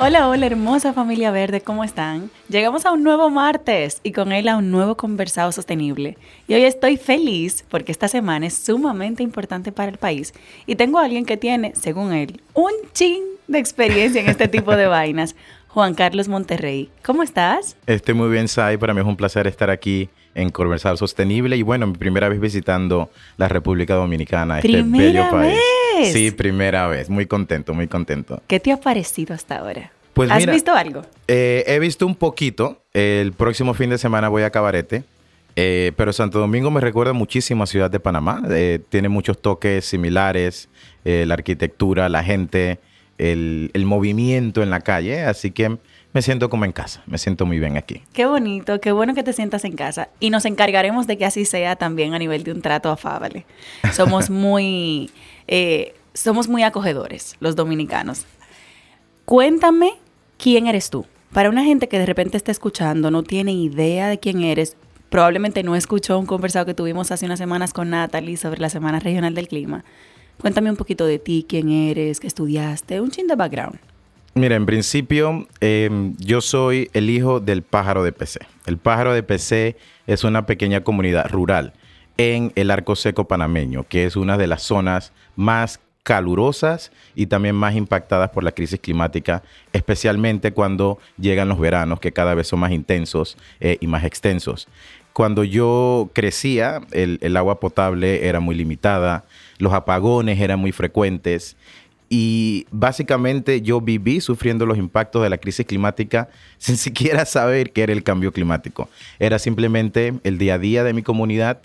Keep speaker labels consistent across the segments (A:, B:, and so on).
A: Hola, hola, hermosa familia verde, ¿cómo están? Llegamos a un nuevo martes y con él a un nuevo conversado sostenible. Y hoy estoy feliz porque esta semana es sumamente importante para el país y tengo a alguien que tiene, según él, un chin de experiencia en este tipo de vainas. Juan Carlos Monterrey, ¿cómo estás?
B: Estoy muy bien, Sai. Para mí es un placer estar aquí en Conversado Sostenible y bueno, mi primera vez visitando la República Dominicana,
A: este bello país. Vez?
B: Sí, primera vez. Muy contento, muy contento.
A: ¿Qué te ha parecido hasta ahora? Pues ¿Has visto algo?
B: Eh, he visto un poquito. El próximo fin de semana voy a Cabarete. Eh, pero Santo Domingo me recuerda muchísimo a Ciudad de Panamá. Eh, tiene muchos toques similares, la arquitectura, la gente, el, el, movimiento en la calle. Así que me siento como en casa. Me siento muy bien aquí.
A: Qué bonito, qué bueno que te sientas en casa. Y nos encargaremos de que así sea también a nivel de un trato afable. Somos muy, somos muy acogedores los dominicanos. Cuéntame ¿quién eres tú? Para una gente que de repente está escuchando, no tiene idea de quién eres, probablemente no escuchó un conversado que tuvimos hace unas semanas con Natalie sobre la Semana Regional del Clima. Cuéntame un poquito de ti, quién eres, qué estudiaste, un chin de background.
B: Mira, en principio, em, yo soy el hijo del pájaro de PC. El pájaro de PC es una pequeña comunidad rural en el Arco Seco panameño, que es una de las zonas más calurosas y también más impactadas por la crisis climática, especialmente cuando llegan los veranos, que cada vez son más intensos eh, y más extensos. Cuando yo crecía, el, el agua potable era muy limitada, los apagones eran muy frecuentes y básicamente yo viví sufriendo los impactos de la crisis climática sin siquiera saber qué era el cambio climático. Era simplemente el día a día de mi comunidad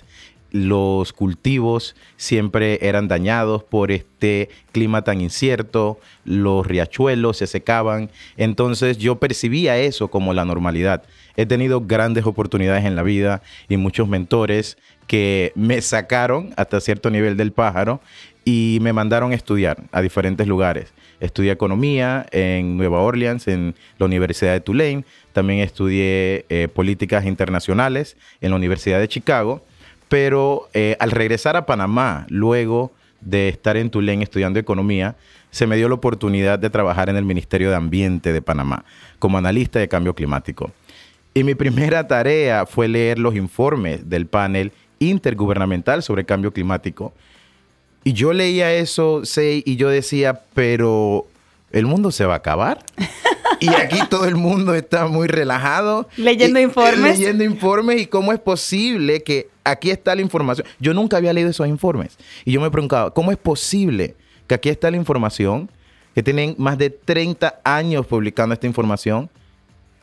B: los cultivos siempre eran dañados por este clima tan incierto, los riachuelos se secaban, entonces yo percibía eso como la normalidad. He tenido grandes oportunidades en la vida y muchos mentores que me sacaron hasta cierto nivel del pájaro y me mandaron a estudiar a diferentes lugares. Estudié economía en Nueva Orleans, en la Universidad de Tulane. También estudié eh, políticas internacionales en la Universidad de Chicago pero eh, al regresar a Panamá, luego de estar en Tulén estudiando economía, se me dio la oportunidad de trabajar en el Ministerio de Ambiente de Panamá como analista de cambio climático. Y mi primera tarea fue leer los informes del panel intergubernamental sobre cambio climático. Y yo leía eso, y yo decía, pero ¿el mundo se va a acabar? y aquí todo el mundo está muy relajado.
A: Leyendo informes.
B: Leyendo informes y cómo es posible que aquí está la información. Yo nunca había leído esos informes. Y yo me preguntaba, ¿cómo es posible que aquí está la información? Que tienen más de 30 años publicando esta información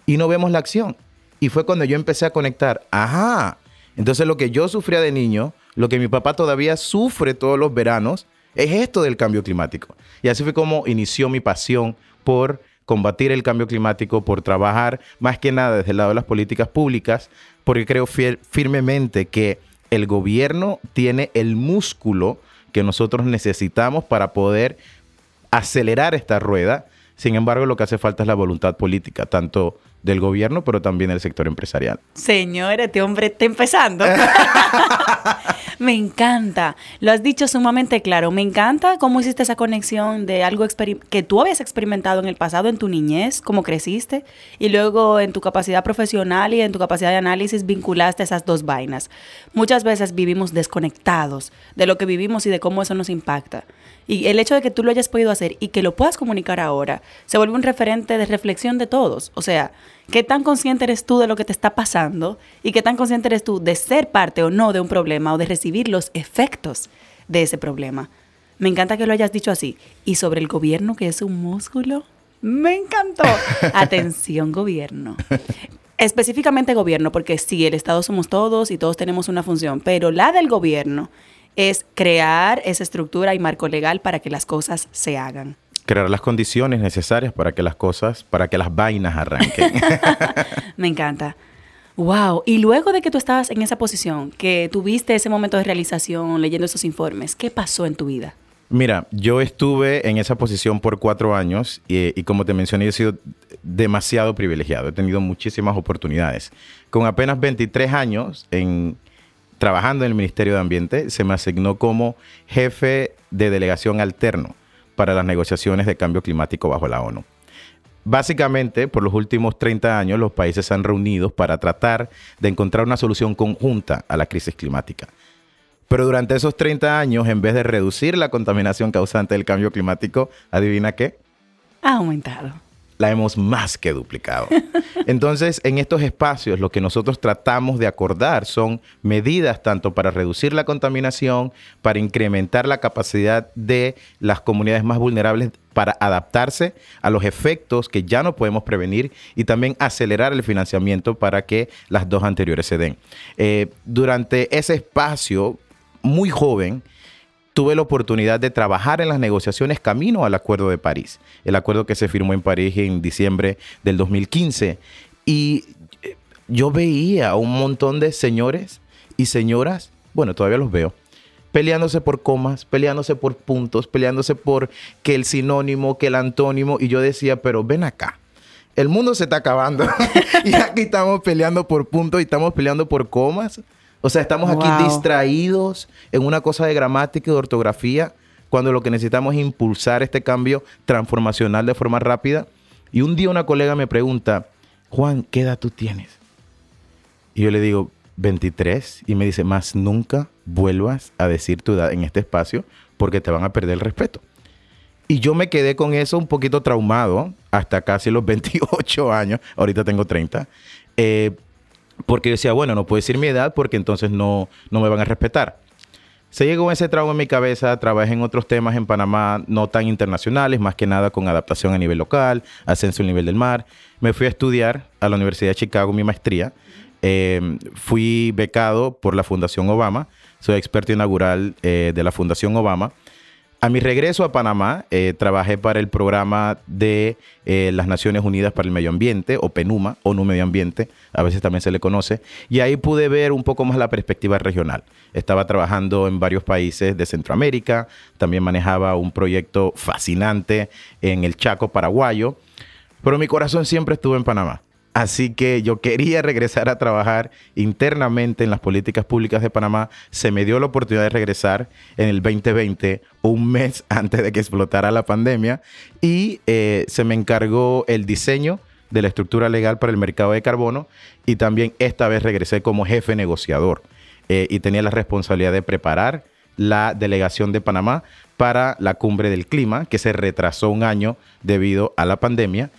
B: y no vemos la acción. Y fue cuando yo empecé a conectar. Ajá. Entonces lo que yo sufría de niño, lo que mi papá todavía sufre todos los veranos, es esto del cambio climático. Y así fue como inició mi pasión por combatir el cambio climático, por trabajar más que nada desde el lado de las políticas públicas, porque creo firmemente que el gobierno tiene el músculo que nosotros necesitamos para poder acelerar esta rueda. Sin embargo, lo que hace falta es la voluntad política, tanto del gobierno, pero también del sector empresarial.
A: Señor, este hombre está empezando. me encanta. Lo has dicho sumamente claro. Me encanta cómo hiciste esa conexión de algo que tú habías experimentado en el pasado, en tu niñez, cómo creciste, y luego en tu capacidad profesional y en tu capacidad de análisis vinculaste esas dos vainas. Muchas veces vivimos desconectados de lo que vivimos y de cómo eso nos impacta. Y el hecho de que tú lo hayas podido hacer y que lo puedas comunicar ahora, se vuelve un referente de reflexión de todos. O sea, ¿qué tan consciente eres tú de lo que te está pasando? ¿Y qué tan consciente eres tú de ser parte o no de un problema o de recibir los efectos de ese problema? Me encanta que lo hayas dicho así. Y sobre el gobierno, que es un músculo, me encantó. Atención, gobierno. Específicamente gobierno, porque sí, el Estado somos todos y todos tenemos una función, pero la del gobierno es crear esa estructura y marco legal para que las cosas se hagan.
B: Crear las condiciones necesarias para que las cosas, para que las vainas arranquen.
A: Me encanta. Wow, y luego de que tú estabas en esa posición, que tuviste ese momento de realización leyendo esos informes, ¿qué pasó en tu vida?
B: Mira, yo estuve en esa posición por cuatro años y, y, como te mencioné, he sido demasiado privilegiado. He tenido muchísimas oportunidades. Con apenas 23 años en, trabajando en el Ministerio de Ambiente, se me asignó como jefe de delegación alterno para las negociaciones de cambio climático bajo la ONU. Básicamente, por los últimos 30 años, los países se han reunido para tratar de encontrar una solución conjunta a la crisis climática. Pero durante esos 30 años, en vez de reducir la contaminación causante del cambio climático, adivina qué?
A: Ha aumentado
B: la hemos más que duplicado. Entonces, en estos espacios lo que nosotros tratamos de acordar son medidas tanto para reducir la contaminación, para incrementar la capacidad de las comunidades más vulnerables para adaptarse a los efectos que ya no podemos prevenir y también acelerar el financiamiento para que las dos anteriores se den. Eh, durante ese espacio muy joven, tuve la oportunidad de trabajar en las negociaciones camino al Acuerdo de París, el acuerdo que se firmó en París en diciembre del 2015. Y eh, yo veía a un montón de señores y señoras, bueno, todavía los veo, peleándose por comas, peleándose por puntos, peleándose por que el sinónimo, que el antónimo, y yo decía, pero ven acá. El mundo se está acabando y aquí estamos peleando por puntos y estamos peleando por comas. O sea, estamos aquí distraídos en una cosa de gramática y de ortografía cuando lo que necesitamos es impulsar este cambio transformacional de forma rápida. Y un día una colega me pregunta, Juan, ¿qué edad tú tienes? Y yo le digo, 23. Y me dice, más nunca vuelvas a decir tu edad en este espacio porque te van a perder el respeto. Y yo me quedé con eso un poquito traumado hasta casi los 28 años. Ahorita tengo 30. Eh, porque decía, bueno, no puedo decir mi edad porque entonces no, no me van a respetar. Se llegó ese trauma en mi cabeza, trabajé en otros temas en Panamá no tan internacionales, más que nada con adaptación a nivel local, ascenso al nivel del mar. Me fui a estudiar a la Universidad de Chicago mi maestría. Eh, fui becado por la Fundación Obama, soy experto inaugural eh, de la Fundación Obama a mi regreso a Panamá, eh, trabajé para el programa de eh, las Naciones Unidas para el Medio Ambiente, o PENUMA, ONU Medio Ambiente, a veces también se le conoce, y ahí pude ver un poco más la perspectiva regional. Estaba trabajando en varios países de Centroamérica, también manejaba un proyecto fascinante en el Chaco paraguayo, pero mi corazón siempre estuvo en Panamá. Así que yo quería regresar a trabajar internamente en las políticas públicas de Panamá. Se me dio la oportunidad de regresar en el 2020, un mes antes de que explotara la pandemia, y eh, se me encargó el diseño de la estructura legal para el mercado de carbono y también esta vez regresé como jefe negociador eh, y tenía la responsabilidad de preparar la delegación de Panamá para la cumbre del clima que se retrasó un año debido a la pandemia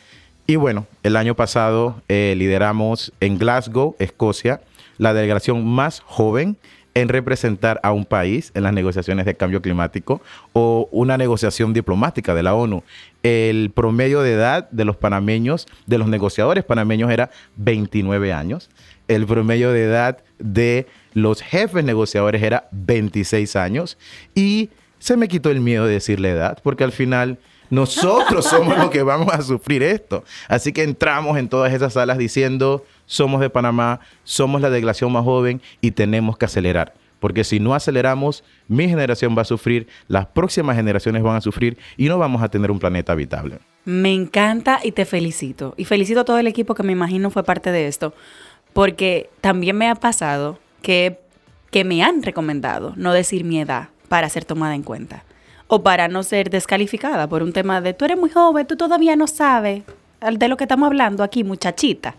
B: y bueno, el año pasado eh, lideramos en Glasgow, Escocia, la delegación más joven en representar a un país en las negociaciones de cambio climático o una negociación diplomática de la ONU. El promedio de edad de los panameños, de los negociadores panameños era 29 años. El promedio de edad de los jefes negociadores era 26 años. Y se me quitó el miedo de decir la edad, porque al final nosotros somos los que vamos a sufrir esto. Así que entramos en todas esas salas diciendo, somos de Panamá, somos la delegación más joven y tenemos que acelerar. Porque si no aceleramos, mi generación va a sufrir, las próximas generaciones van a sufrir y no vamos a tener un planeta habitable.
A: Me encanta y te felicito. Y felicito a todo el equipo que me imagino fue parte de esto. Porque también me ha pasado que, que me han recomendado no decir mi edad para ser tomada en cuenta o para no ser descalificada por un tema de tú eres muy joven, tú todavía no sabes de lo que estamos hablando aquí, muchachita.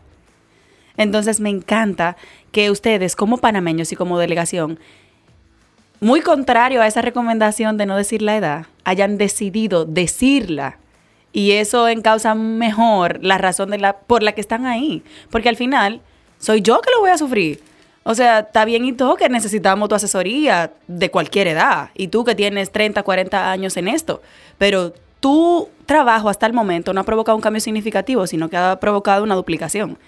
A: Entonces me encanta que ustedes como panameños y como delegación muy contrario a esa recomendación de no decir la edad, hayan decidido decirla. Y eso encausa mejor la razón de la, por la que están ahí. Porque al final, soy yo que lo voy a sufrir. O sea, está bien y todo que necesitamos tu asesoría de cualquier edad. Y tú que tienes 30, 40 años en esto. Pero tu trabajo hasta el momento no ha provocado un cambio significativo, sino que ha provocado una duplicación.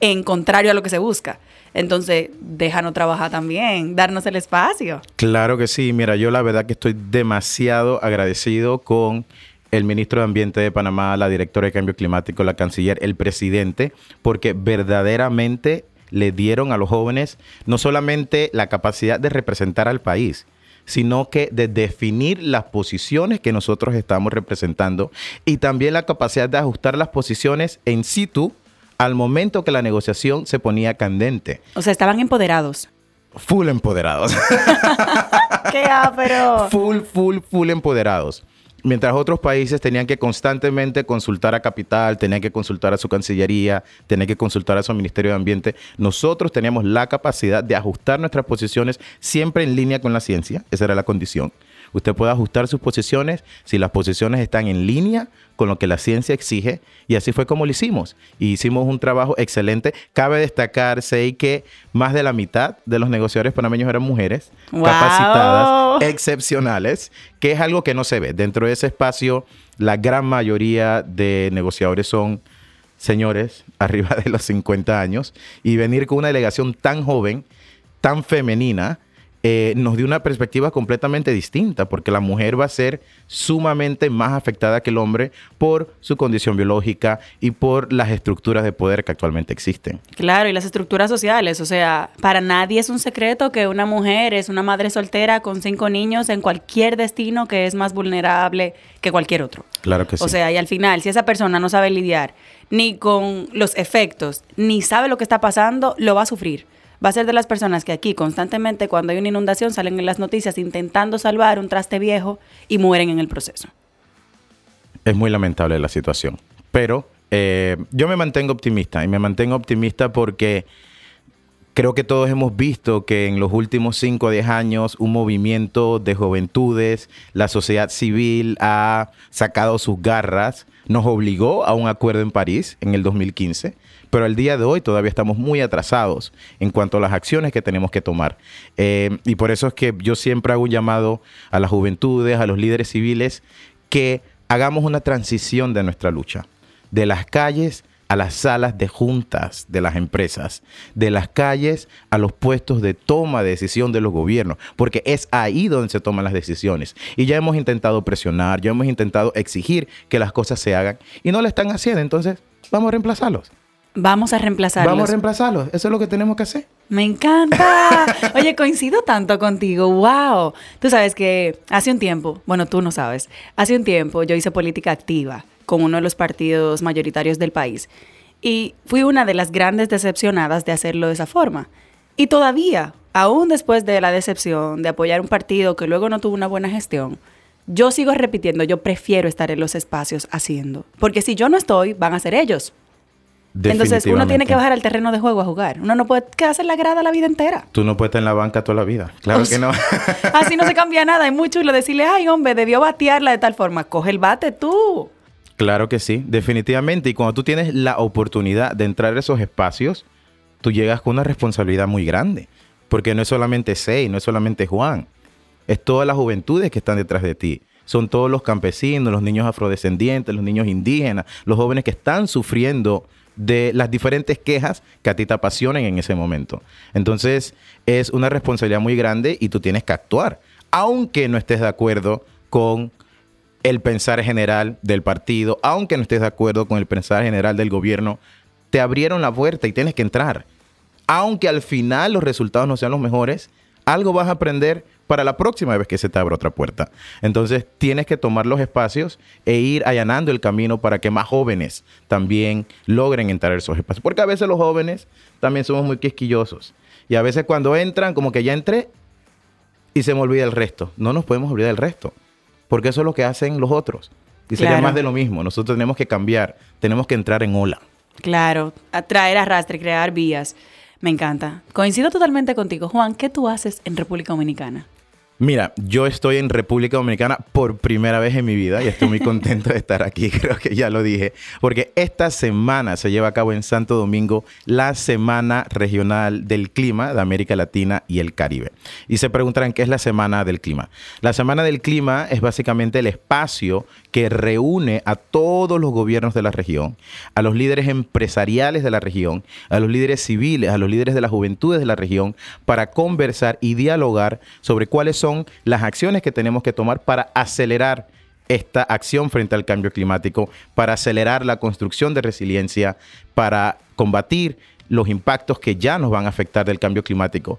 A: En contrario a lo que se busca. Entonces, déjanos trabajar también, darnos el espacio.
B: Claro que sí. Mira, yo la verdad que estoy demasiado agradecido con el ministro de Ambiente de Panamá, la directora de Cambio Climático, la canciller, el presidente, porque verdaderamente le dieron a los jóvenes no solamente la capacidad de representar al país, sino que de definir las posiciones que nosotros estamos representando y también la capacidad de ajustar las posiciones en situ al momento que la negociación se ponía candente.
A: O sea, estaban empoderados.
B: Full empoderados.
A: ¡Qué ápero!
B: Full, full, full empoderados. Mientras otros países tenían que constantemente consultar a Capital, tenían que consultar a su Cancillería, tenían que consultar a su Ministerio de Ambiente, nosotros teníamos la capacidad de ajustar nuestras posiciones siempre en línea con la ciencia, esa era la condición. Usted puede ajustar sus posiciones si las posiciones están en línea con lo que la ciencia exige y así fue como lo hicimos. Y hicimos un trabajo excelente. Cabe destacarse que más de la mitad de los negociadores panameños eran mujeres capacitadas, excepcionales, que es algo que no se ve. Dentro de ese espacio, la gran mayoría de negociadores son señores arriba de los 50 años y venir con una delegación tan joven, tan femenina, eh, nos dio una perspectiva completamente distinta, porque la mujer va a ser sumamente más afectada que el hombre por su condición biológica y por las estructuras de poder que actualmente existen.
A: Claro, y las estructuras sociales, o sea, para nadie es un secreto que una mujer es una madre soltera con cinco niños en cualquier destino que es más vulnerable que cualquier otro.
B: Claro que sí.
A: O sea, y al final, si esa persona no sabe lidiar ni con los efectos, ni sabe lo que está pasando, lo va a sufrir va a ser de las personas que aquí constantemente cuando hay una inundación salen en las noticias intentando salvar un traste viejo y mueren en el proceso.
B: Es muy lamentable la situación, pero eh, yo me mantengo optimista y me mantengo optimista porque creo que todos hemos visto que en los últimos 5 o 10 años un movimiento de juventudes, la sociedad civil ha sacado sus garras, nos obligó a un acuerdo en París en el 2015 pero al día de hoy todavía estamos muy atrasados en cuanto a las acciones que tenemos que tomar. Eh, y por eso es que yo siempre hago un llamado a las juventudes, a los líderes civiles, que hagamos una transición de nuestra lucha, de las calles a las salas de juntas de las empresas, de las calles a los puestos de toma de decisión de los gobiernos, porque es ahí donde se toman las decisiones. Y ya hemos intentado presionar, ya hemos intentado exigir que las cosas se hagan y no lo están haciendo, entonces vamos a reemplazarlos.
A: Vamos a reemplazarlos.
B: Vamos a reemplazarlos. Eso es lo que tenemos que hacer.
A: Me encanta. Oye, coincido tanto contigo. Wow. Tú sabes que hace un tiempo, bueno, tú no sabes, hace un tiempo yo hice política activa con uno de los partidos mayoritarios del país. Y fui una de las grandes decepcionadas de hacerlo de esa forma. Y todavía, aún después de la decepción de apoyar un partido que luego no tuvo una buena gestión, yo sigo repitiendo, yo prefiero estar en los espacios haciendo. Porque si yo no estoy, van a ser ellos. Entonces uno tiene que bajar al terreno de juego a jugar. Uno no puede quedarse en la grada la vida entera.
B: Tú no puedes estar en la banca toda la vida. Claro que no.
A: así no se cambia nada. Es muy chulo decirle, ay hombre, debió batearla de tal forma. Coge el bate tú.
B: Claro que sí, definitivamente. Y cuando tú tienes la oportunidad de entrar a esos espacios, tú llegas con una responsabilidad muy grande. Porque no es solamente Sei, no es solamente Juan. Es todas las juventudes que están detrás de ti son todos los campesinos, los niños afrodescendientes, los niños indígenas, los jóvenes que están sufriendo de las diferentes quejas que a ti te apasionen en ese momento. Entonces, es una responsabilidad muy grande y tú tienes que actuar, aunque no estés de acuerdo con el pensar general del partido, aunque no estés de acuerdo con el pensar general del gobierno, te abrieron la puerta y tienes que entrar. Aunque al final los resultados no sean los mejores, algo vas a aprender para la próxima vez que se te abra otra puerta. Entonces tienes que tomar los espacios e ir allanando el camino para que más jóvenes también logren entrar a esos espacios. Porque a veces los jóvenes también somos muy quisquillosos. Y a veces cuando entran, como que ya entré y se me olvida el resto. No nos podemos olvidar del resto. Porque eso es lo que hacen los otros. Y sería más de lo mismo. Nosotros tenemos que cambiar. Tenemos que entrar en ola.
A: Claro. Atraer arrastre, crear vías. Me encanta. Coincido totalmente contigo. Juan, ¿qué tú haces en República Dominicana?
B: Mira, yo estoy en República Dominicana por primera vez en mi vida y estoy muy contento de estar aquí, creo que ya lo dije, porque esta semana se lleva a cabo en Santo Domingo la Semana Regional del Clima de América Latina y el Caribe. Y se preguntarán qué es la Semana del Clima. La Semana del Clima es básicamente el espacio que reúne a todos los gobiernos de la región, a los líderes empresariales de la región, a los líderes civiles, a los líderes de las juventudes de la región, para conversar y dialogar sobre cuáles son las acciones que tenemos que tomar para acelerar esta acción frente al cambio climático, para acelerar la construcción de resiliencia, para combatir los impactos que ya nos van a afectar del cambio climático.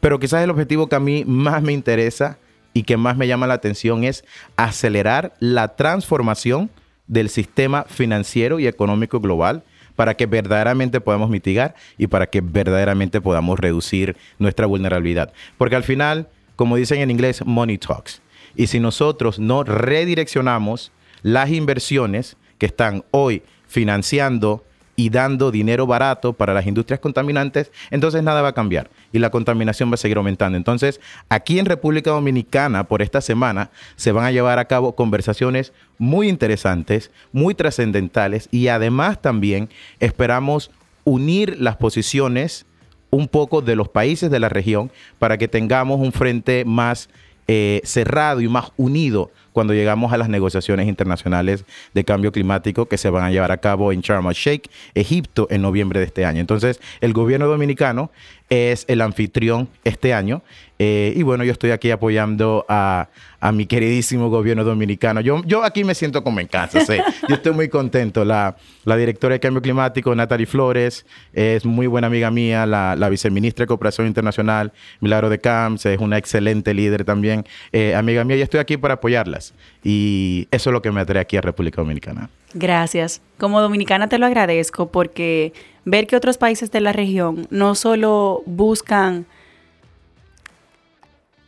B: Pero quizás el objetivo que a mí más me interesa y que más me llama la atención es acelerar la transformación del sistema financiero y económico global para que verdaderamente podamos mitigar y para que verdaderamente podamos reducir nuestra vulnerabilidad. Porque al final, como dicen en inglés, money talks. Y si nosotros no redireccionamos las inversiones que están hoy financiando y dando dinero barato para las industrias contaminantes, entonces nada va a cambiar y la contaminación va a seguir aumentando. Entonces, aquí en República Dominicana, por esta semana, se van a llevar a cabo conversaciones muy interesantes, muy trascendentales y además también esperamos unir las posiciones un poco de los países de la región para que tengamos un frente más eh, cerrado y más unido cuando llegamos a las negociaciones internacionales de cambio climático que se van a llevar a cabo en Sharm el Sheikh, Egipto, en noviembre de este año. Entonces, el gobierno dominicano es el anfitrión este año. Eh, y bueno, yo estoy aquí apoyando a, mi queridísimo gobierno dominicano. Yo, yo aquí me siento como en casa, ¿sí? Yo estoy muy contento. La, la directora de Cambio Climático, Natalie Flores, es muy buena amiga mía. La, la viceministra de Cooperación Internacional, Milagro de Camps, es una excelente líder también. Eh, amiga mía, yo estoy aquí para apoyarlas. Y eso es lo que me atrae aquí a República Dominicana.
A: Gracias. Como dominicana te lo agradezco porque ver que otros países de la región no solo buscan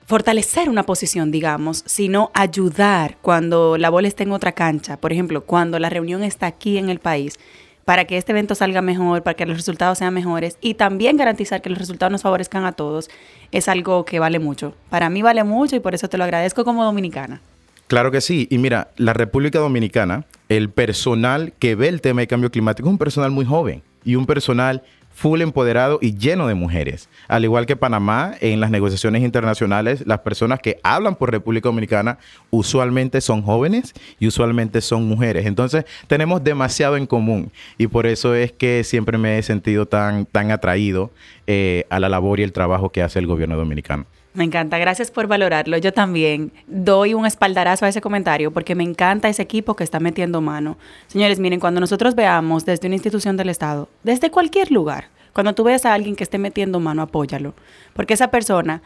A: fortalecer una posición, digamos, sino ayudar cuando la bola está en otra cancha. Por ejemplo, cuando la reunión está aquí en el país, para que este evento salga mejor, para que los resultados sean mejores y también garantizar que los resultados nos favorezcan a todos, es algo que vale mucho. Para mí vale mucho y por eso te lo agradezco como dominicana.
B: Claro que sí. Y mira, la República Dominicana, el personal que ve el tema de cambio climático es un personal muy joven y un personal full empoderado y lleno de mujeres. Al igual que Panamá, en las negociaciones internacionales, las personas que hablan por República Dominicana usualmente son jóvenes y usualmente son mujeres. Entonces, tenemos demasiado en común y por eso es que siempre me he sentido tan, tan atraído eh, a la labor y el trabajo que hace el gobierno dominicano.
A: Me encanta, gracias por valorarlo. Yo también doy un espaldarazo a ese comentario porque me encanta ese equipo que está metiendo mano. Señores, miren, cuando nosotros veamos desde una institución del Estado, desde cualquier lugar, cuando tú veas a alguien que esté metiendo mano, apóyalo. Porque esa persona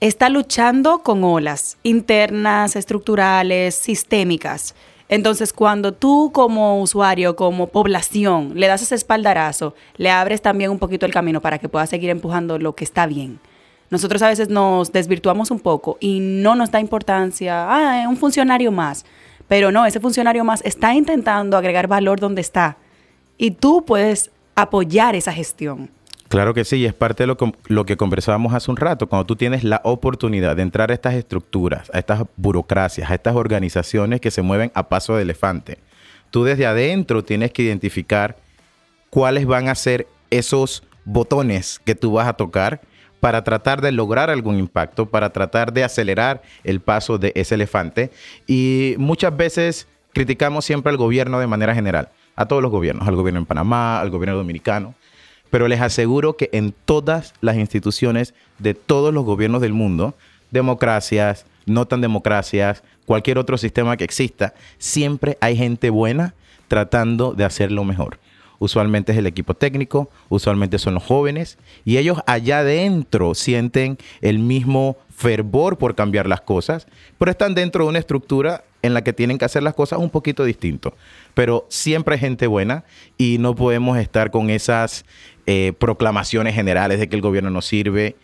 A: está luchando con olas internas, estructurales, sistémicas. Entonces, cuando tú como usuario, como población, le das ese espaldarazo, le abres también un poquito el camino para que pueda seguir empujando lo que está bien nosotros a veces nos desvirtuamos un poco y no nos da importancia, ah, un funcionario más. Pero no, ese funcionario más está intentando agregar valor donde está. Y tú puedes apoyar esa gestión.
B: Claro que sí, es parte de lo, lo, que conversábamos hace un rato, cuando tú tienes la oportunidad de entrar a estas estructuras, a estas burocracias, a estas organizaciones que se mueven a paso de elefante. Tú desde adentro tienes que identificar cuáles van a ser esos botones que tú vas a tocar para tratar de lograr algún impacto, para tratar de acelerar el paso de ese elefante. Y muchas veces criticamos siempre al gobierno de manera general, a todos los gobiernos, al gobierno en Panamá, al gobierno dominicano, pero les aseguro que en todas las instituciones de todos los gobiernos del mundo, democracias, no tan democracias, cualquier otro sistema que exista, siempre hay gente buena tratando de hacerlo mejor usualmente es el equipo técnico, usualmente son los jóvenes, y ellos allá adentro sienten el mismo fervor por cambiar las cosas, pero están dentro de una estructura en la que tienen que hacer las cosas un poquito distinto. Pero siempre hay gente buena y no podemos estar con esas eh, proclamaciones generales de que el gobierno no sirve.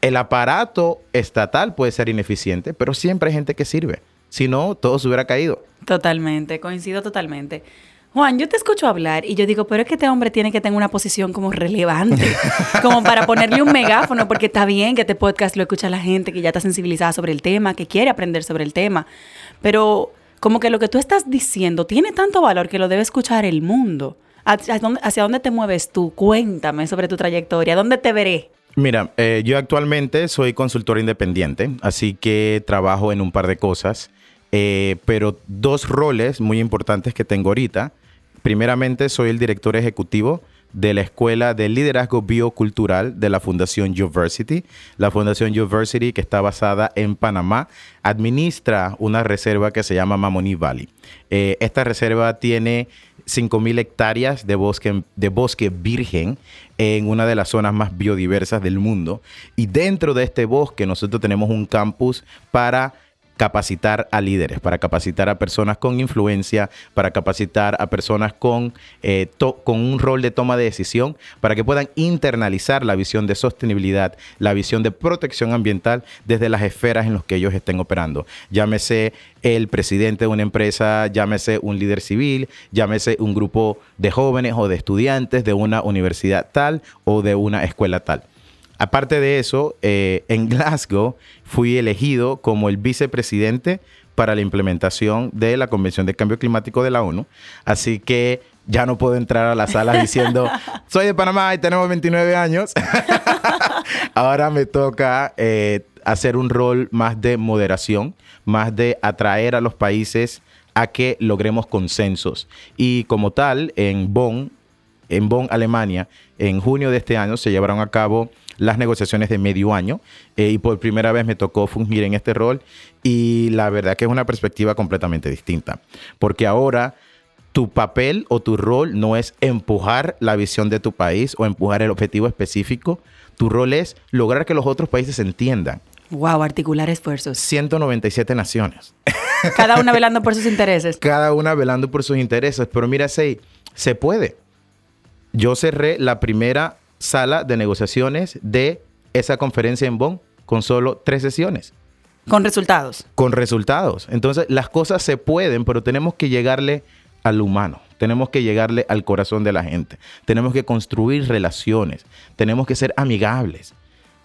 B: El aparato estatal puede ser ineficiente, pero siempre hay gente que sirve. Si no, todo se hubiera caído.
A: Totalmente, coincido totalmente. Juan, yo te escucho hablar y yo digo, pero es que este hombre tiene que tener una posición como relevante, como para ponerle un megáfono, porque está bien que este podcast lo escucha la gente que ya está sensibilizada sobre el tema, que quiere aprender sobre el tema, pero como que lo que tú estás diciendo tiene tanto valor que lo debe escuchar el mundo. ¿Hacia dónde, te mueves tú? Cuéntame sobre tu trayectoria, ¿dónde te veré?
B: Mira, eh, yo actualmente soy consultor independiente, así que trabajo en un par de cosas, eh, pero dos roles muy importantes que tengo ahorita Primeramente, soy el director ejecutivo de la Escuela de Liderazgo Biocultural de la Fundación University. La Fundación University, que está basada en Panamá, administra una reserva que se llama Mamoni Valley. Eh, esta reserva tiene 5.000 hectáreas de bosque, de bosque virgen en una de las zonas más biodiversas del mundo. Y dentro de este bosque nosotros tenemos un campus para capacitar a líderes, para capacitar a personas con influencia, para capacitar a personas con, eh, con un rol de toma de decisión, para que puedan internalizar la visión de sostenibilidad, la visión de protección ambiental desde las esferas en las que ellos estén operando. Llámese el presidente de una empresa, llámese un líder civil, llámese un grupo de jóvenes o de estudiantes de una universidad tal o de una escuela tal. Aparte de eso, eh, en Glasgow fui elegido como el vicepresidente para la implementación de la Convención de Cambio Climático de la ONU. Así que ya no puedo entrar a la sala diciendo, soy de Panamá y tenemos 29 años. Ahora me toca eh, hacer un rol más de moderación, más de atraer a los países a que logremos consensos. Y como tal, en Bonn, en Bonn, Alemania, en junio de este año se llevaron a cabo las negociaciones de medio año eh, y por primera vez me tocó fungir en este rol y la verdad que es una perspectiva completamente distinta, porque ahora tu papel o tu rol no es empujar la visión de tu país o empujar el objetivo específico, tu rol es lograr que los otros países entiendan.
A: Wow, articular esfuerzos.
B: 197 naciones.
A: Cada una velando por sus intereses.
B: Cada una velando por sus intereses. Pero mira, Sei, se puede. Yo cerré la primera sala de negociaciones de esa conferencia en Bonn con solo tres sesiones.
A: Con resultados.
B: Con resultados. Entonces, las cosas se pueden, pero tenemos que llegarle al humano. Tenemos que llegarle al corazón de la gente. Tenemos que construir relaciones. Tenemos que ser amigables.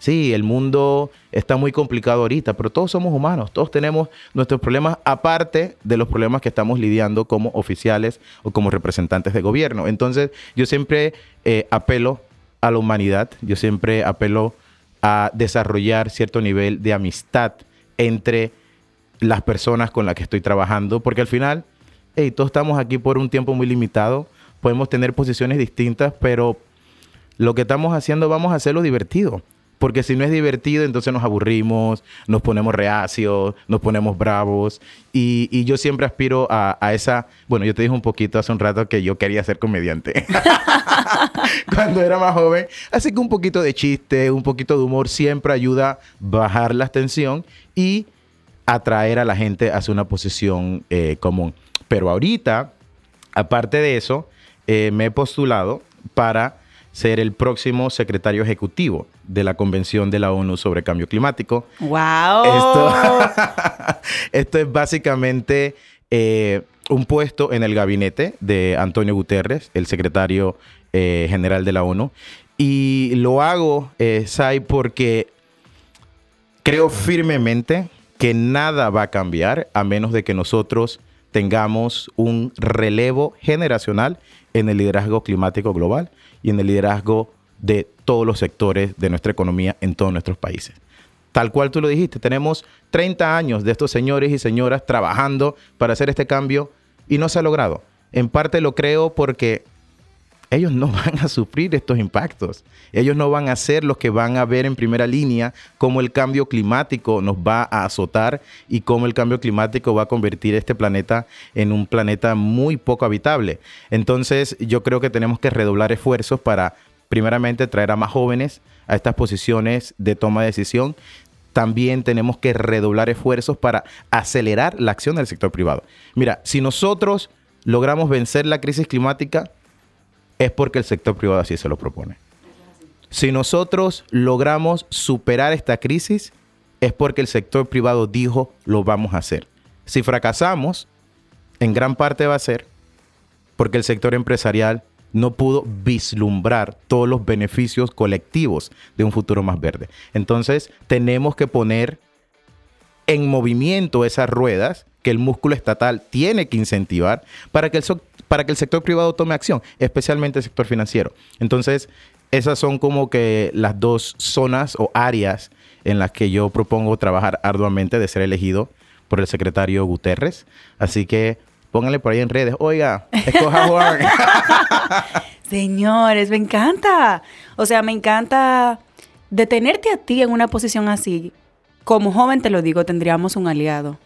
B: Sí, el mundo está muy complicado ahorita, pero todos somos humanos, todos tenemos nuestros problemas aparte de los problemas que estamos lidiando como oficiales o como representantes de gobierno. Entonces, yo siempre eh, apelo a la humanidad. Yo siempre apelo a desarrollar cierto nivel de amistad entre las personas con las que estoy trabajando, porque al final, hey, todos estamos aquí por un tiempo muy limitado, podemos tener posiciones distintas, pero lo que estamos haciendo vamos a hacerlo divertido. Porque si no es divertido, entonces nos aburrimos, nos ponemos reacios, nos ponemos bravos. Y, yo siempre aspiro a, esa. Bueno, yo te dije un poquito hace un rato que yo quería ser comediante cuando era más joven. Así que un poquito de chiste, un poquito de humor siempre ayuda a bajar la tensión y atraer a la gente hacia una posición eh, común. Pero ahorita, aparte de eso, eh, me he postulado para ser el próximo secretario ejecutivo de la Convención de la ONU sobre Cambio Climático.
A: ¡Wow!
B: Esto, es básicamente eh, un puesto en el gabinete de Antonio Guterres, el secretario eh, general de la ONU. Y lo hago, eh, Sai, porque creo firmemente que nada va a cambiar a menos de que nosotros tengamos un relevo generacional en el liderazgo climático global y en el liderazgo de todos los sectores de nuestra economía en todos nuestros países. Tal cual tú lo dijiste, tenemos 30 años de estos señores y señoras trabajando para hacer este cambio y no se ha logrado. En parte lo creo porque ellos no van a sufrir estos impactos. Ellos no van a ser los que van a ver en primera línea cómo el cambio climático nos va a azotar y cómo el cambio climático va a convertir este planeta en un planeta muy poco habitable. Entonces yo creo que tenemos que redoblar esfuerzos para primeramente traer a más jóvenes a estas posiciones de toma de decisión. También tenemos que redoblar esfuerzos para acelerar la acción del sector privado. Mira, si nosotros logramos vencer la crisis climática, es porque el sector privado así se lo propone. Si nosotros logramos superar esta crisis, es porque el sector privado dijo lo vamos a hacer. Si fracasamos, en gran parte va a ser porque el sector empresarial no pudo vislumbrar todos los beneficios colectivos de un futuro más verde. Entonces, tenemos que poner en movimiento esas ruedas que el músculo estatal tiene que incentivar para que el, para que el sector privado tome acción, especialmente el sector financiero. Entonces, esas son como que las dos zonas o áreas en las que yo propongo trabajar arduamente de ser elegido por el secretario Guterres. Así que pónganle por ahí en redes, oiga, escoja Juan.
A: Señores, me encanta. O sea, me encanta detenerte a ti en una posición así. Como joven te lo digo, tendríamos un aliado.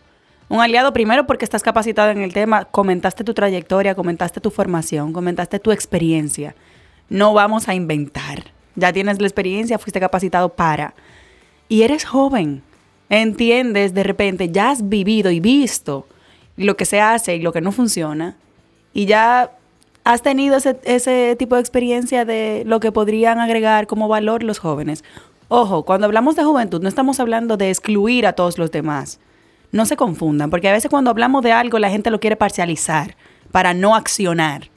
A: Un aliado primero porque estás capacitado en el tema, comentaste tu trayectoria, comentaste tu formación, comentaste tu experiencia. No vamos a inventar. Ya tienes la experiencia, fuiste capacitado para. Y eres joven. Entiendes de repente, ya has vivido y visto lo que se hace y lo que no funciona. Y ya has tenido ese, tipo de experiencia de lo que podrían agregar como valor los jóvenes. Ojo, cuando hablamos de juventud no estamos hablando de excluir a todos los demás no se confundan, porque a veces cuando hablamos de algo la gente lo quiere parcializar para no accionar.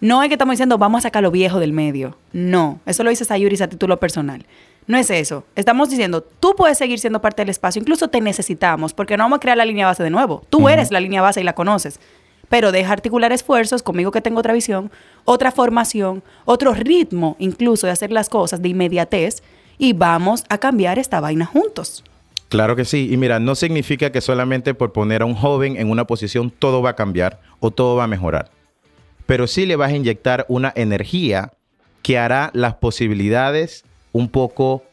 A: No es que estamos diciendo vamos a sacar lo viejo del medio. No, eso lo dice Sayuris a título personal. No es eso. Estamos diciendo, tú puedes seguir siendo parte del espacio, incluso te necesitamos, porque no vamos a crear la línea base de nuevo. Tú eres la línea base y la conoces. Pero deja articular esfuerzos conmigo que tengo otra visión, otra formación, otro ritmo incluso de hacer las cosas de inmediatez y vamos a cambiar esta vaina juntos.
B: Claro que sí. Y mira, no significa que solamente por poner a un joven en una posición todo va a cambiar o todo va a mejorar. Pero sí le vas a inyectar una energía que hará las posibilidades un poco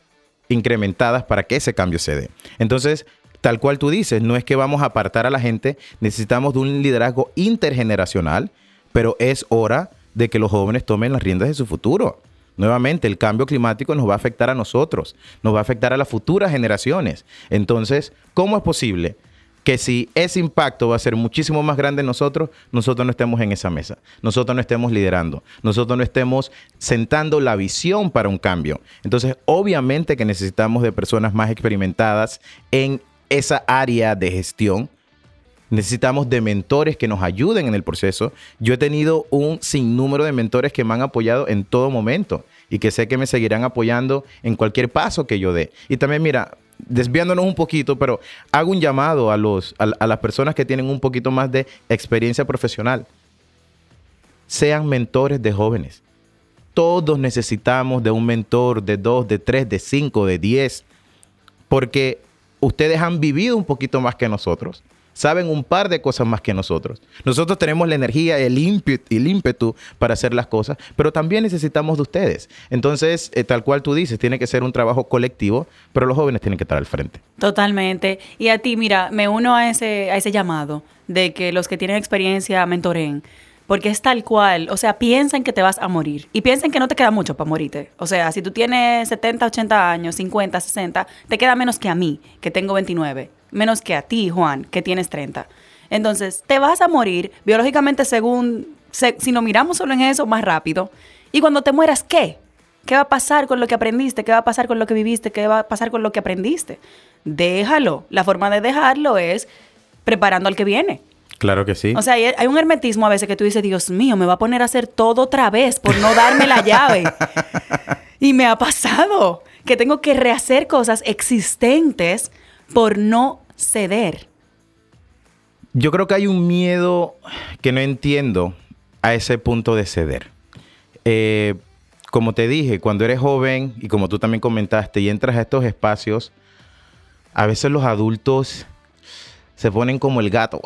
B: incrementadas para que ese cambio se dé. Entonces, tal cual tú dices, no es que vamos a apartar a la gente, necesitamos de un liderazgo intergeneracional, pero es hora de que los jóvenes tomen las riendas de su futuro. Nuevamente, el cambio climático nos va a afectar a nosotros, nos va a afectar a las futuras generaciones. Entonces, ¿cómo es posible que si ese impacto va a ser muchísimo más grande en nosotros, nosotros no estemos en esa mesa, nosotros no estemos liderando, nosotros no estemos sentando la visión para un cambio? Entonces, obviamente que necesitamos de personas más experimentadas en esa área de gestión Necesitamos de mentores que nos ayuden en el proceso. Yo he tenido un sinnúmero de mentores que me han apoyado en todo momento y que sé que me seguirán apoyando en cualquier paso que yo dé. Y también, mira, desviándonos un poquito, pero hago un llamado a, los, a, las personas que tienen un poquito más de experiencia profesional. Sean mentores de jóvenes. Todos necesitamos de un mentor de dos, de tres, de cinco, de diez, porque ustedes han vivido un poquito más que nosotros saben un par de cosas más que nosotros. Nosotros tenemos la energía, el ímpetu, el ímpetu para hacer las cosas, pero también necesitamos de ustedes. Entonces, eh, tal cual tú dices, tiene que ser un trabajo colectivo, pero los jóvenes tienen que estar al frente.
A: Totalmente. Y a ti, mira, me uno a ese, a ese llamado de que los que tienen experiencia mentoren porque es tal cual, o sea, piensan que te vas a morir y piensan que no te queda mucho para morirte. O sea, si tú tienes 70, 80 años, 50, 60, te queda menos que a mí, que tengo 29 menos que a ti, Juan, que tienes 30. Entonces, te vas a morir biológicamente según, si nos miramos solo en eso, más rápido. Y cuando te mueras, ¿qué? ¿Qué va a pasar con lo que aprendiste? ¿Qué va a pasar con lo que viviste? ¿Qué va a pasar con lo que aprendiste? Déjalo. La forma de dejarlo es preparando al que viene.
B: Claro que sí.
A: O sea, hay, un hermetismo a veces que tú dices, Dios mío, me va a poner a hacer todo otra vez por no darme la llave. y me ha pasado que tengo que rehacer cosas existentes por no ceder.
B: Yo creo que hay un miedo que no entiendo a ese punto de ceder. Eh, como te dije, cuando eres joven y como tú también comentaste y entras a estos espacios, a veces los adultos se ponen como el gato,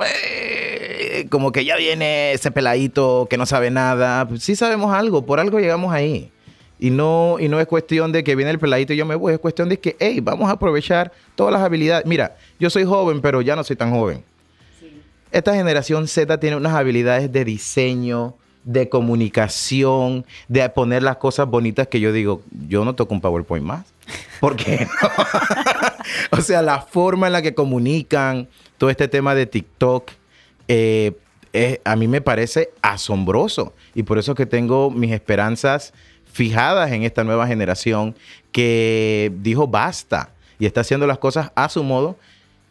B: como que ya viene ese peladito que no sabe nada. Sí sabemos algo, por algo llegamos ahí. Y no, y no es cuestión de que viene el peladito y yo me voy, es cuestión de que, hey, vamos a aprovechar todas las habilidades. Mira, yo soy joven, pero ya no soy tan joven. Esta generación Z tiene unas habilidades de diseño, de comunicación, de poner las cosas bonitas que yo digo, yo no toco un PowerPoint más. ¿Por qué o sea, la forma en la que comunican, todo este tema de TikTok, eh, a mí me parece asombroso. Y por eso que tengo mis esperanzas fijadas en esta nueva generación que dijo basta y está haciendo las cosas a su modo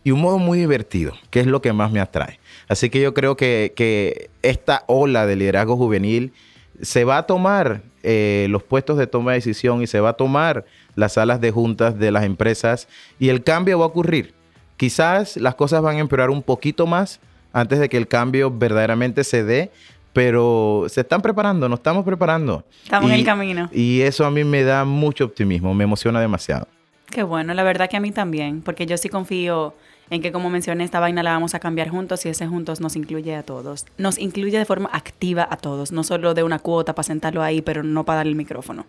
B: y un modo muy divertido, que es lo que más me atrae. Así que yo creo que, que esta ola de liderazgo juvenil se va a tomar eh, los puestos de toma de decisión y se va a tomar las salas de juntas de las empresas y el cambio va a ocurrir. Quizás las cosas van a empeorar un poquito más antes de que el cambio verdaderamente se dé, pero se están preparando, nos estamos preparando.
A: Estamos
B: Y-
A: en el camino.
B: Y eso a mí me da mucho optimismo, me emociona demasiado.
A: Qué bueno, la verdad que a mí también, porque yo sí confío en que, como mencioné, esta vaina la vamos a cambiar juntos y ese juntos nos incluye a todos. Nos incluye de forma activa a todos, no solo de una cuota para sentarlo ahí, pero no para darle el micrófono.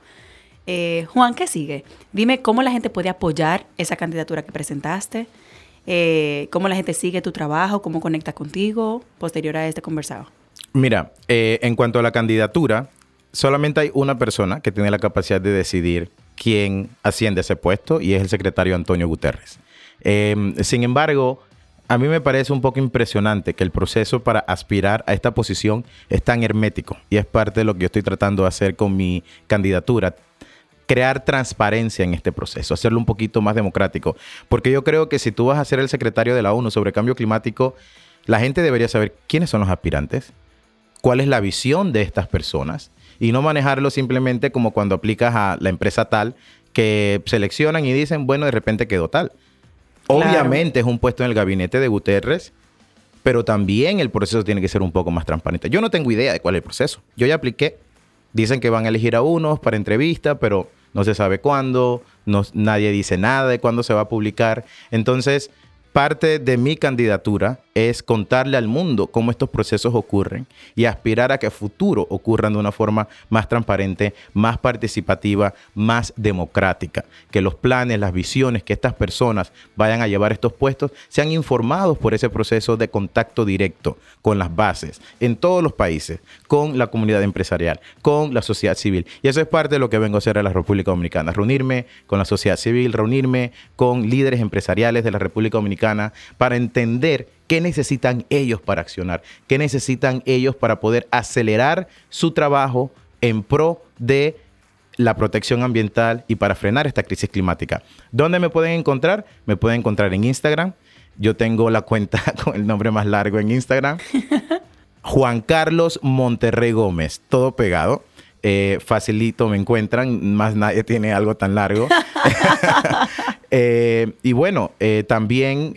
A: Eh, Juan, ¿qué sigue? Dime cómo la gente puede apoyar esa candidatura que presentaste, eh, cómo la gente sigue tu trabajo, cómo conecta contigo posterior a este conversado.
B: Mira, eh, en cuanto a la candidatura, solamente hay una persona que tiene la capacidad de decidir quién asciende a ese puesto y es el secretario Antonio Guterres. Eh, sin embargo, a mí me parece un poco impresionante que el proceso para aspirar a esta posición es tan hermético y es parte de lo que yo estoy tratando de hacer con mi candidatura crear transparencia en este proceso, hacerlo un poquito más democrático. Porque yo creo que si tú vas a ser el secretario de la ONU sobre cambio climático, la gente debería saber quiénes son los aspirantes, cuál es la visión de estas personas y no manejarlo simplemente como cuando aplicas a la empresa tal que seleccionan y dicen, bueno, de repente quedó tal.
A: Claro.
B: Obviamente es un puesto en el gabinete de Guterres, pero también el proceso tiene que ser un poco más transparente. Yo no tengo idea de cuál es el proceso. Yo ya apliqué. Dicen que van a elegir a unos para entrevista, pero no se sabe cuándo, no- nadie dice nada de cuándo se va a publicar. Entonces, parte de mi candidatura es contarle al mundo cómo estos procesos ocurren y aspirar a que a futuro ocurran de una forma más transparente, más participativa, más democrática. Que los planes, las visiones que estas personas vayan a llevar estos puestos sean informados por ese proceso de contacto directo con las bases en todos los países, con la comunidad empresarial, con la sociedad civil. Y eso es parte de lo que vengo a hacer a la República Dominicana, reunirme con la sociedad civil, reunirme con líderes empresariales de la República Dominicana para entender qué necesitan ellos para accionar, qué necesitan ellos para poder acelerar su trabajo en pro de la protección ambiental y para frenar esta crisis climática. ¿Dónde me pueden encontrar? Me pueden encontrar en Instagram. Yo tengo la cuenta con el nombre más largo en Instagram. Juan Carlos Monterrey Gómez, todo pegado. Eh, facilito me encuentran, más nadie tiene algo tan largo. Eh, y bueno, eh, también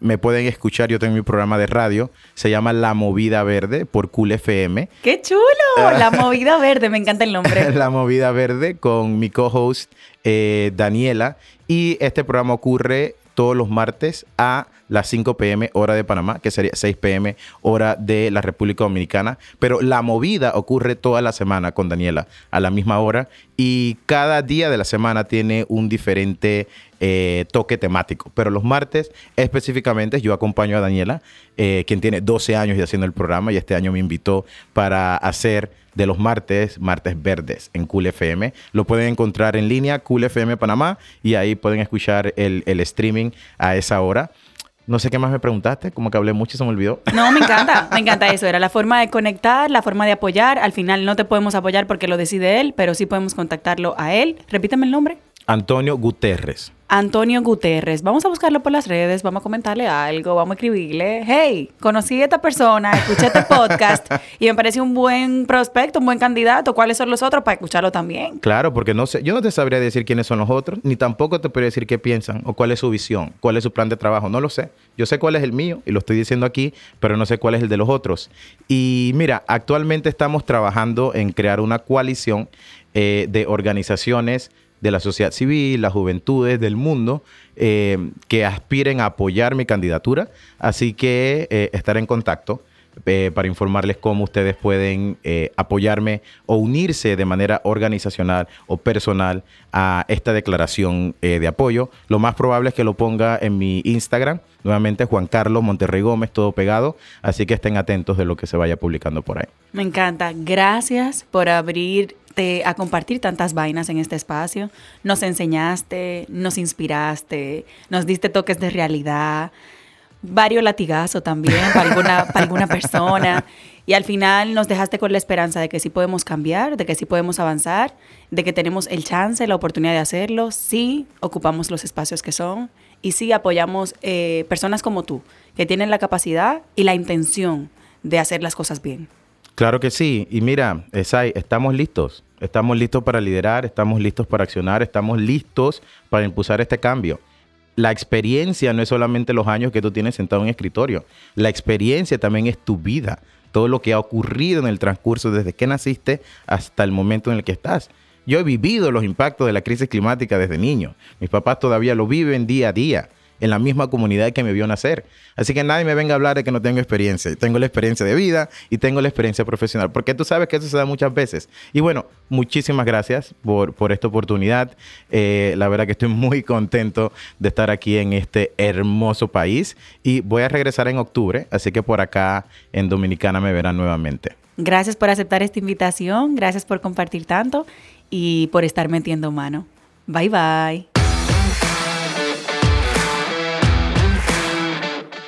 B: me pueden escuchar, yo tengo mi programa de radio, se llama La Movida Verde por Cool FM.
A: ¡Qué chulo! La movida verde, me encanta el nombre.
B: La Movida Verde con mi co-host Daniela. Y este programa ocurre todos los martes a las 5 pm hora de Panamá, que sería 6 pm hora de la República Dominicana. Pero la movida ocurre toda la semana con Daniela a la misma hora y cada día de la semana tiene un diferente eh, toque temático. Pero los martes específicamente yo acompaño a Daniela, eh, quien tiene 12 años ya haciendo el programa y este año me invitó para hacer de los martes, martes verdes en Cool FM. Lo pueden encontrar en línea, Cool FM Panamá, y ahí pueden escuchar el, el streaming a esa hora. No sé qué más me preguntaste, como que hablé mucho y se me olvidó.
A: No, me encanta, me encanta eso. Era la forma de conectar, la forma de apoyar. Al final no te podemos apoyar porque lo decide él, pero sí podemos contactarlo a él. Repíteme el nombre.
B: Antonio Guterres.
A: Antonio Guterres. Vamos a buscarlo por las redes, vamos a comentarle algo, vamos a escribirle. Hey, conocí a esta persona, escuché este podcast y me pareció un buen prospecto, un buen candidato. ¿Cuáles son los otros para escucharlo también?
B: Claro, porque no sé, yo no te sabría decir quiénes son los otros, ni tampoco te podría decir qué piensan o cuál es su visión, cuál es su plan de trabajo. No lo sé. Yo sé cuál es el mío y lo estoy diciendo aquí, pero no sé cuál es el de los otros. Y mira, actualmente estamos trabajando en crear una coalición eh, de organizaciones de la sociedad civil, las juventudes del mundo, eh, que aspiren a apoyar mi candidatura. Así que eh, estaré en contacto eh, para informarles cómo ustedes pueden eh, apoyarme o unirse de manera organizacional o personal a esta declaración eh, de apoyo. Lo más probable es que lo ponga en mi Instagram, nuevamente Juan Carlos Monterrey Gómez, todo pegado. Así que estén atentos de lo que se vaya publicando por ahí.
A: Me encanta. Gracias por abrirte a compartir tantas vainas en este espacio. Nos enseñaste, nos inspiraste, nos diste toques de realidad. Varios latigazos también para alguna, persona. Y al final nos dejaste con la esperanza de que sí podemos cambiar, de que sí podemos avanzar, de que tenemos el chance, la oportunidad de hacerlo, sí ocupamos los espacios que son y sí apoyamos eh, personas como tú, que tienen la capacidad y la intención de hacer las cosas bien.
B: Claro que sí. Y mira, Esai, estamos listos. Estamos listos para liderar, estamos listos para accionar, estamos listos para impulsar este cambio la experiencia no es solamente los años que tú tienes sentado en un escritorio. La experiencia también es tu vida. Todo lo que ha ocurrido en el transcurso desde que naciste hasta el momento en el que estás. Yo he vivido los impactos de la crisis climática desde niño. Mis papás todavía lo viven día a día en la misma comunidad que me vio nacer. Así que nadie me venga a hablar de que no tengo experiencia. Tengo la experiencia de vida y tengo la experiencia profesional, porque tú sabes que eso se da muchas veces. Y bueno, muchísimas gracias por, por esta oportunidad. Eh, la verdad que estoy muy contento de estar aquí en este hermoso país y voy a regresar en octubre, así que por acá en Dominicana me verán nuevamente.
A: Gracias por aceptar esta invitación, gracias por compartir tanto y por estar metiendo mano. Bye bye.